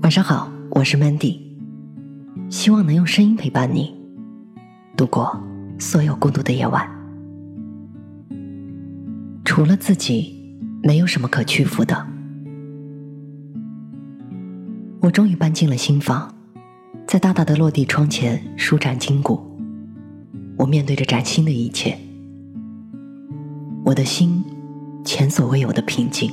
晚上好，我是 Mandy，希望能用声音陪伴你度过所有孤独的夜晚。除了自己，没有什么可屈服的。我终于搬进了新房，在大大的落地窗前舒展筋骨。我面对着崭新的一切，我的心前所未有的平静。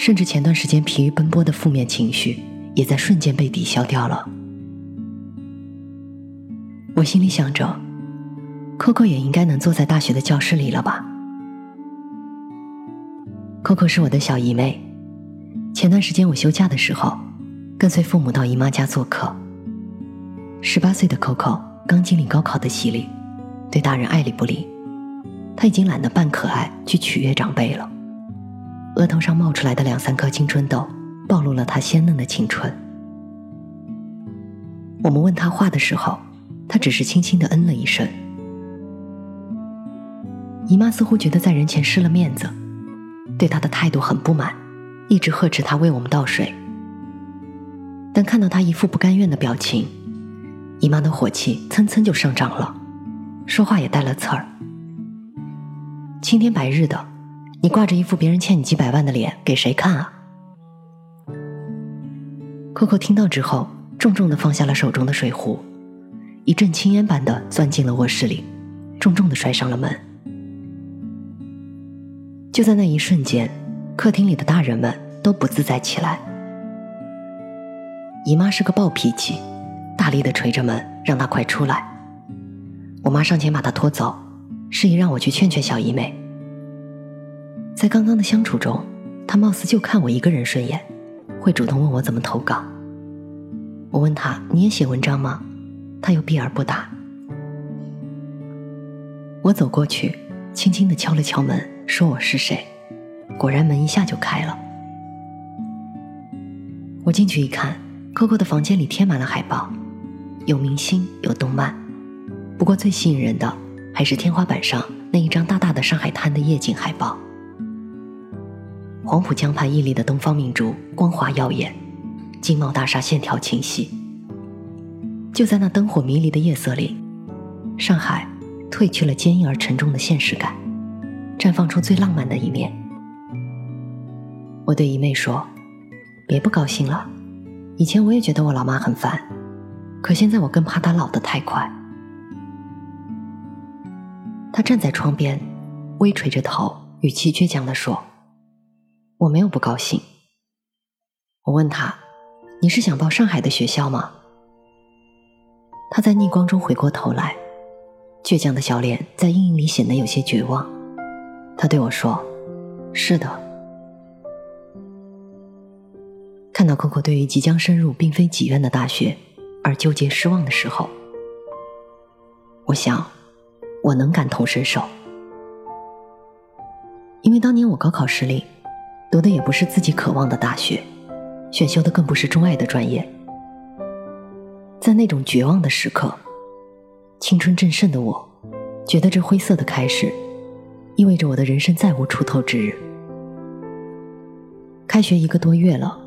甚至前段时间疲于奔波的负面情绪，也在瞬间被抵消掉了。我心里想着，Coco 也应该能坐在大学的教室里了吧？Coco 是我的小姨妹。前段时间我休假的时候，跟随父母到姨妈家做客。十八岁的 Coco 刚经历高考的洗礼，对大人爱理不理，她已经懒得扮可爱去取悦长辈了。额头上冒出来的两三颗青春痘，暴露了她鲜嫩的青春。我们问她话的时候，她只是轻轻的嗯了一声。姨妈似乎觉得在人前失了面子，对她的态度很不满，一直呵斥她为我们倒水。但看到她一副不甘愿的表情，姨妈的火气蹭蹭就上涨了，说话也带了刺儿。青天白日的。你挂着一副别人欠你几百万的脸给谁看啊？Coco 听到之后，重重的放下了手中的水壶，一阵青烟般的钻进了卧室里，重重的摔上了门。就在那一瞬间，客厅里的大人们都不自在起来。姨妈是个暴脾气，大力的捶着门，让她快出来。我妈上前把她拖走，示意让我去劝劝小姨妹。在刚刚的相处中，他貌似就看我一个人顺眼，会主动问我怎么投稿。我问他：“你也写文章吗？”他又避而不答。我走过去，轻轻的敲了敲门，说我是谁。果然门一下就开了。我进去一看，Coco 的房间里贴满了海报，有明星，有动漫，不过最吸引人的还是天花板上那一张大大的上海滩的夜景海报。黄浦江畔屹立的东方明珠光华耀眼，金茂大厦线条清晰。就在那灯火迷离的夜色里，上海褪去了坚硬而沉重的现实感，绽放出最浪漫的一面。我对姨妹说：“别不高兴了，以前我也觉得我老妈很烦，可现在我更怕她老得太快。”她站在窗边，微垂着头，语气倔强地说。我没有不高兴。我问他：“你是想报上海的学校吗？”他在逆光中回过头来，倔强的小脸在阴影里显得有些绝望。他对我说：“是的。”看到 Coco 对于即将深入并非己愿的大学而纠结失望的时候，我想我能感同身受，因为当年我高考失利。读的也不是自己渴望的大学，选修的更不是钟爱的专业。在那种绝望的时刻，青春正盛的我，觉得这灰色的开始，意味着我的人生再无出头之日。开学一个多月了，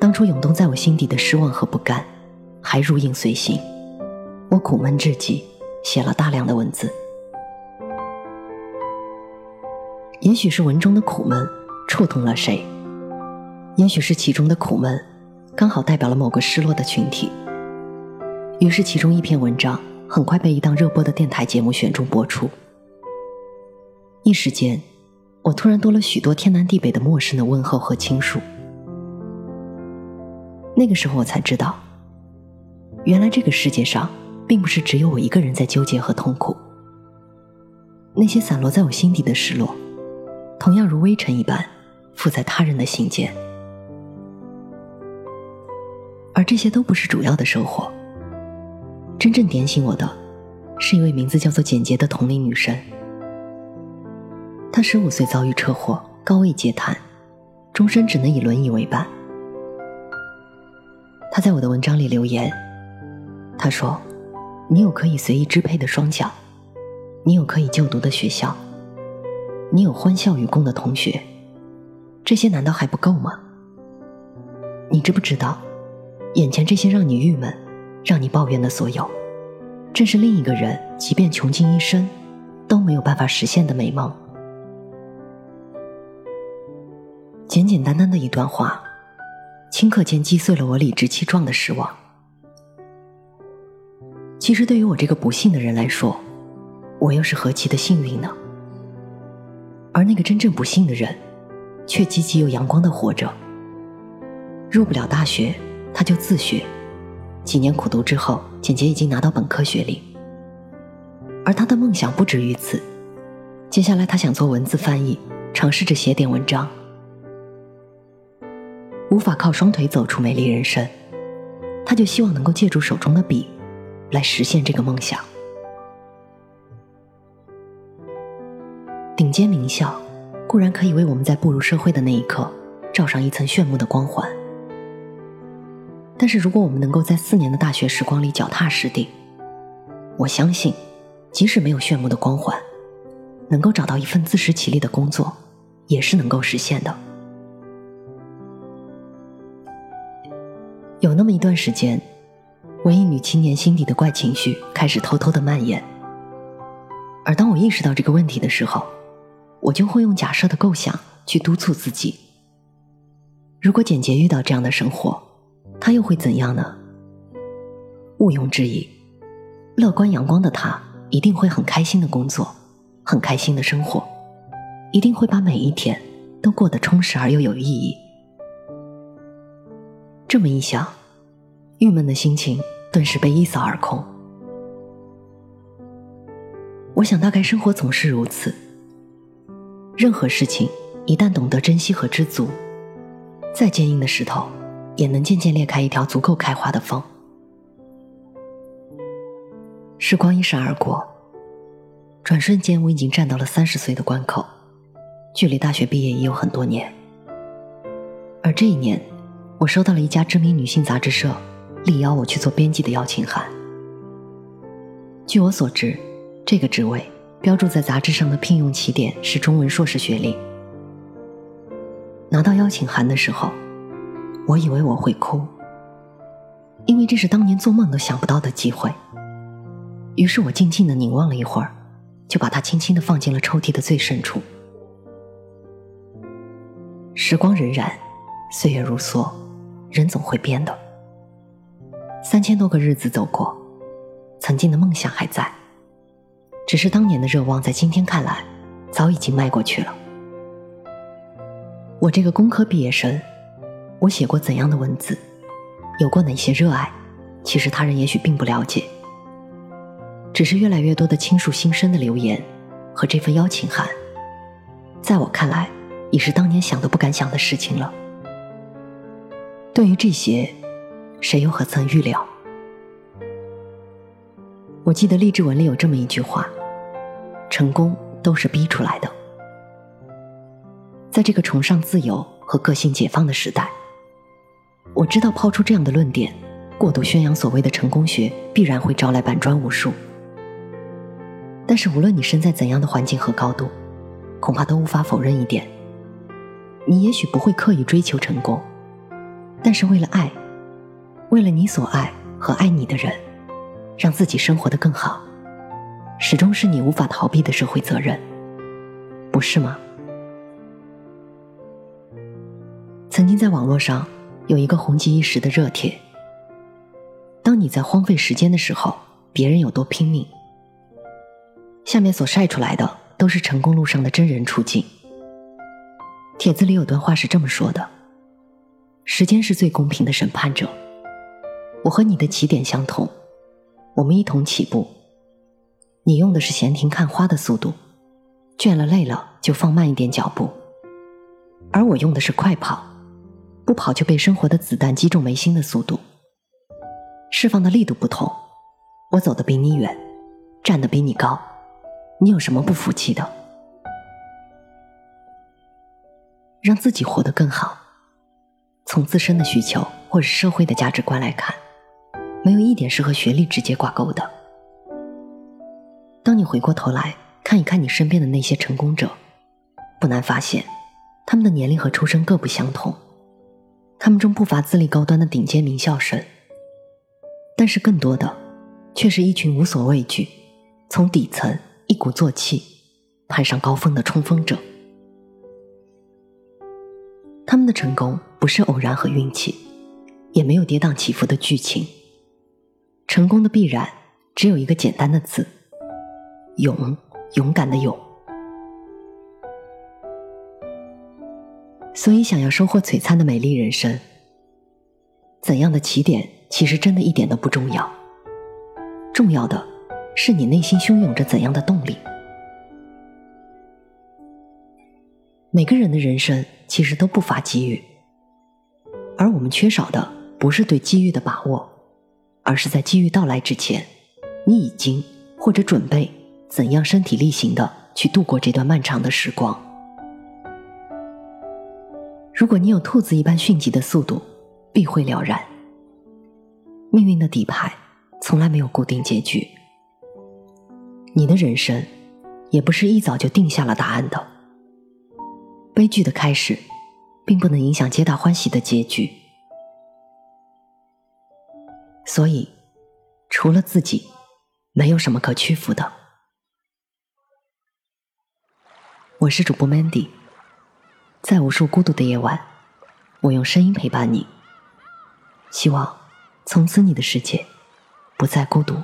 当初涌动在我心底的失望和不甘，还如影随形。我苦闷至极，写了大量的文字。也许是文中的苦闷。触动了谁？也许是其中的苦闷，刚好代表了某个失落的群体。于是，其中一篇文章很快被一档热播的电台节目选中播出。一时间，我突然多了许多天南地北的陌生的问候和倾诉。那个时候，我才知道，原来这个世界上并不是只有我一个人在纠结和痛苦。那些散落在我心底的失落，同样如微尘一般。附在他人的心间，而这些都不是主要的收获。真正点醒我的，是一位名字叫做简洁的同龄女生。她十五岁遭遇车祸，高位截瘫，终身只能以轮椅为伴。她在我的文章里留言，她说：“你有可以随意支配的双脚，你有可以就读的学校，你有欢笑与共的同学。”这些难道还不够吗？你知不知道，眼前这些让你郁闷、让你抱怨的所有，正是另一个人即便穷尽一生都没有办法实现的美梦。简简单单的一段话，顷刻间击碎了我理直气壮的失望。其实，对于我这个不幸的人来说，我又是何其的幸运呢？而那个真正不幸的人，却积极又阳光的活着。入不了大学，他就自学，几年苦读之后，简洁已经拿到本科学历。而他的梦想不止于此，接下来他想做文字翻译，尝试着写点文章。无法靠双腿走出美丽人生，他就希望能够借助手中的笔，来实现这个梦想。顶尖名校固然可以为我们在步入社会的那一刻罩上一层炫目的光环，但是如果我们能够在四年的大学时光里脚踏实地，我相信，即使没有炫目的光环，能够找到一份自食其力的工作，也是能够实现的。有那么一段时间，文艺女青年心底的怪情绪开始偷偷的蔓延。而当我意识到这个问题的时候，我就会用假设的构想去督促自己：如果简洁遇到这样的生活，他又会怎样呢？毋庸置疑，乐观阳光的他一定会很开心的工作，很开心的生活，一定会把每一天都过得充实而又有意义。这么一想，郁闷的心情顿时被一扫而空。我想，大概生活总是如此。任何事情一旦懂得珍惜和知足，再坚硬的石头也能渐渐裂开一条足够开花的缝。时光一闪而过，转瞬间我已经站到了三十岁的关口，距离大学毕业已有很多年。而这一年。我收到了一家知名女性杂志社力邀我去做编辑的邀请函。据我所知，这个职位标注在杂志上的聘用起点是中文硕士学历。拿到邀请函的时候，我以为我会哭，因为这是当年做梦都想不到的机会。于是我静静的凝望了一会儿，就把它轻轻的放进了抽屉的最深处。时光荏苒，岁月如梭。人总会变的，三千多个日子走过，曾经的梦想还在，只是当年的热望，在今天看来，早已经迈过去了。我这个工科毕业生，我写过怎样的文字，有过哪些热爱，其实他人也许并不了解，只是越来越多的倾诉心声的留言和这份邀请函，在我看来，已是当年想都不敢想的事情了。对于这些，谁又何曾预料？我记得励志文里有这么一句话：“成功都是逼出来的。”在这个崇尚自由和个性解放的时代，我知道抛出这样的论点，过度宣扬所谓的成功学，必然会招来板砖无数。但是，无论你身在怎样的环境和高度，恐怕都无法否认一点：你也许不会刻意追求成功。但是为了爱，为了你所爱和爱你的人，让自己生活的更好，始终是你无法逃避的社会责任，不是吗？曾经在网络上有一个红极一时的热帖：当你在荒废时间的时候，别人有多拼命？下面所晒出来的都是成功路上的真人处境。帖子里有段话是这么说的。时间是最公平的审判者。我和你的起点相同，我们一同起步。你用的是闲庭看花的速度，倦了累了就放慢一点脚步；而我用的是快跑，不跑就被生活的子弹击中眉心的速度。释放的力度不同，我走得比你远，站得比你高。你有什么不服气的？让自己活得更好。从自身的需求或者社会的价值观来看，没有一点是和学历直接挂钩的。当你回过头来看一看你身边的那些成功者，不难发现，他们的年龄和出身各不相同，他们中不乏资历高端的顶尖名校生，但是更多的却是一群无所畏惧、从底层一鼓作气攀上高峰的冲锋者。他们的成功不是偶然和运气，也没有跌宕起伏的剧情。成功的必然只有一个简单的字：勇，勇敢的勇。所以，想要收获璀璨的美丽人生，怎样的起点其实真的一点都不重要。重要的是你内心汹涌着怎样的动力。每个人的人生其实都不乏机遇，而我们缺少的不是对机遇的把握，而是在机遇到来之前，你已经或者准备怎样身体力行的去度过这段漫长的时光。如果你有兔子一般迅疾的速度，必会了然。命运的底牌从来没有固定结局，你的人生也不是一早就定下了答案的。悲剧的开始，并不能影响皆大欢喜的结局。所以，除了自己，没有什么可屈服的。我是主播 Mandy。在无数孤独的夜晚，我用声音陪伴你。希望从此你的世界不再孤独。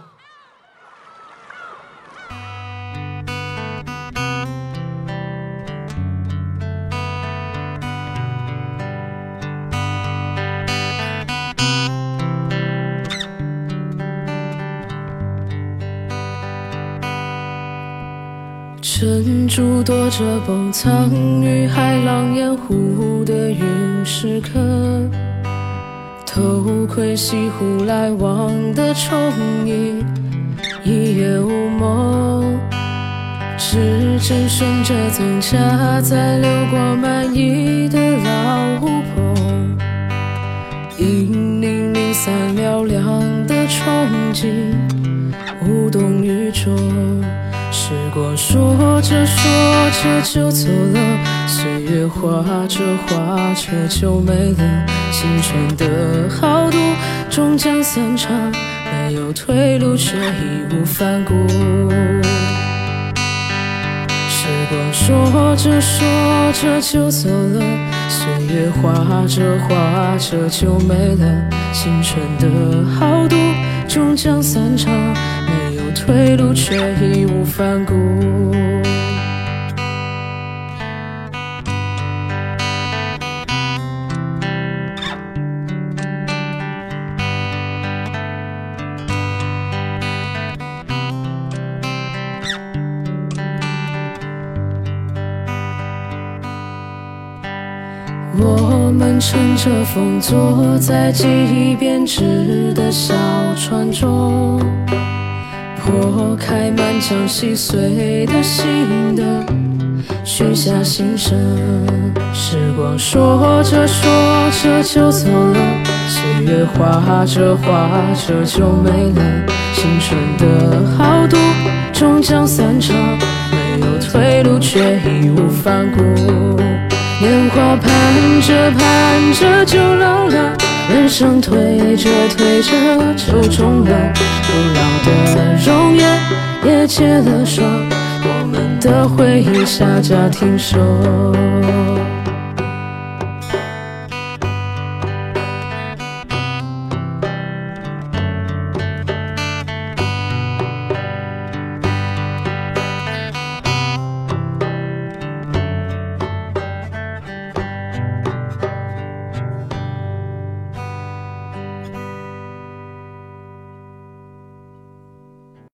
珍珠躲着崩藏于海浪掩护的陨石坑，偷窥西湖来往的虫影，一夜无梦。指针顺着增加在流过满溢的老湖泊，引领零散嘹亮的憧憬，无动于衷。时光说着说着就走了，岁月画着画着就没了。青春的豪赌终将散场，没有退路却义无反顾。时光说着说着就走了，岁月画着画着就没了。青春的豪赌终将散场。退路却义无反顾。我们乘着风，坐在记忆编织的小船中。拨开满江细碎的心的，许下心声。时光说着说着就走了，岁月画着画着就没了。青春的豪赌终将散场，没有退路却义无反顾。年华盼着盼着就老了。人生推着推着就中了，古老的容颜也结了霜，我们的回忆下架停手。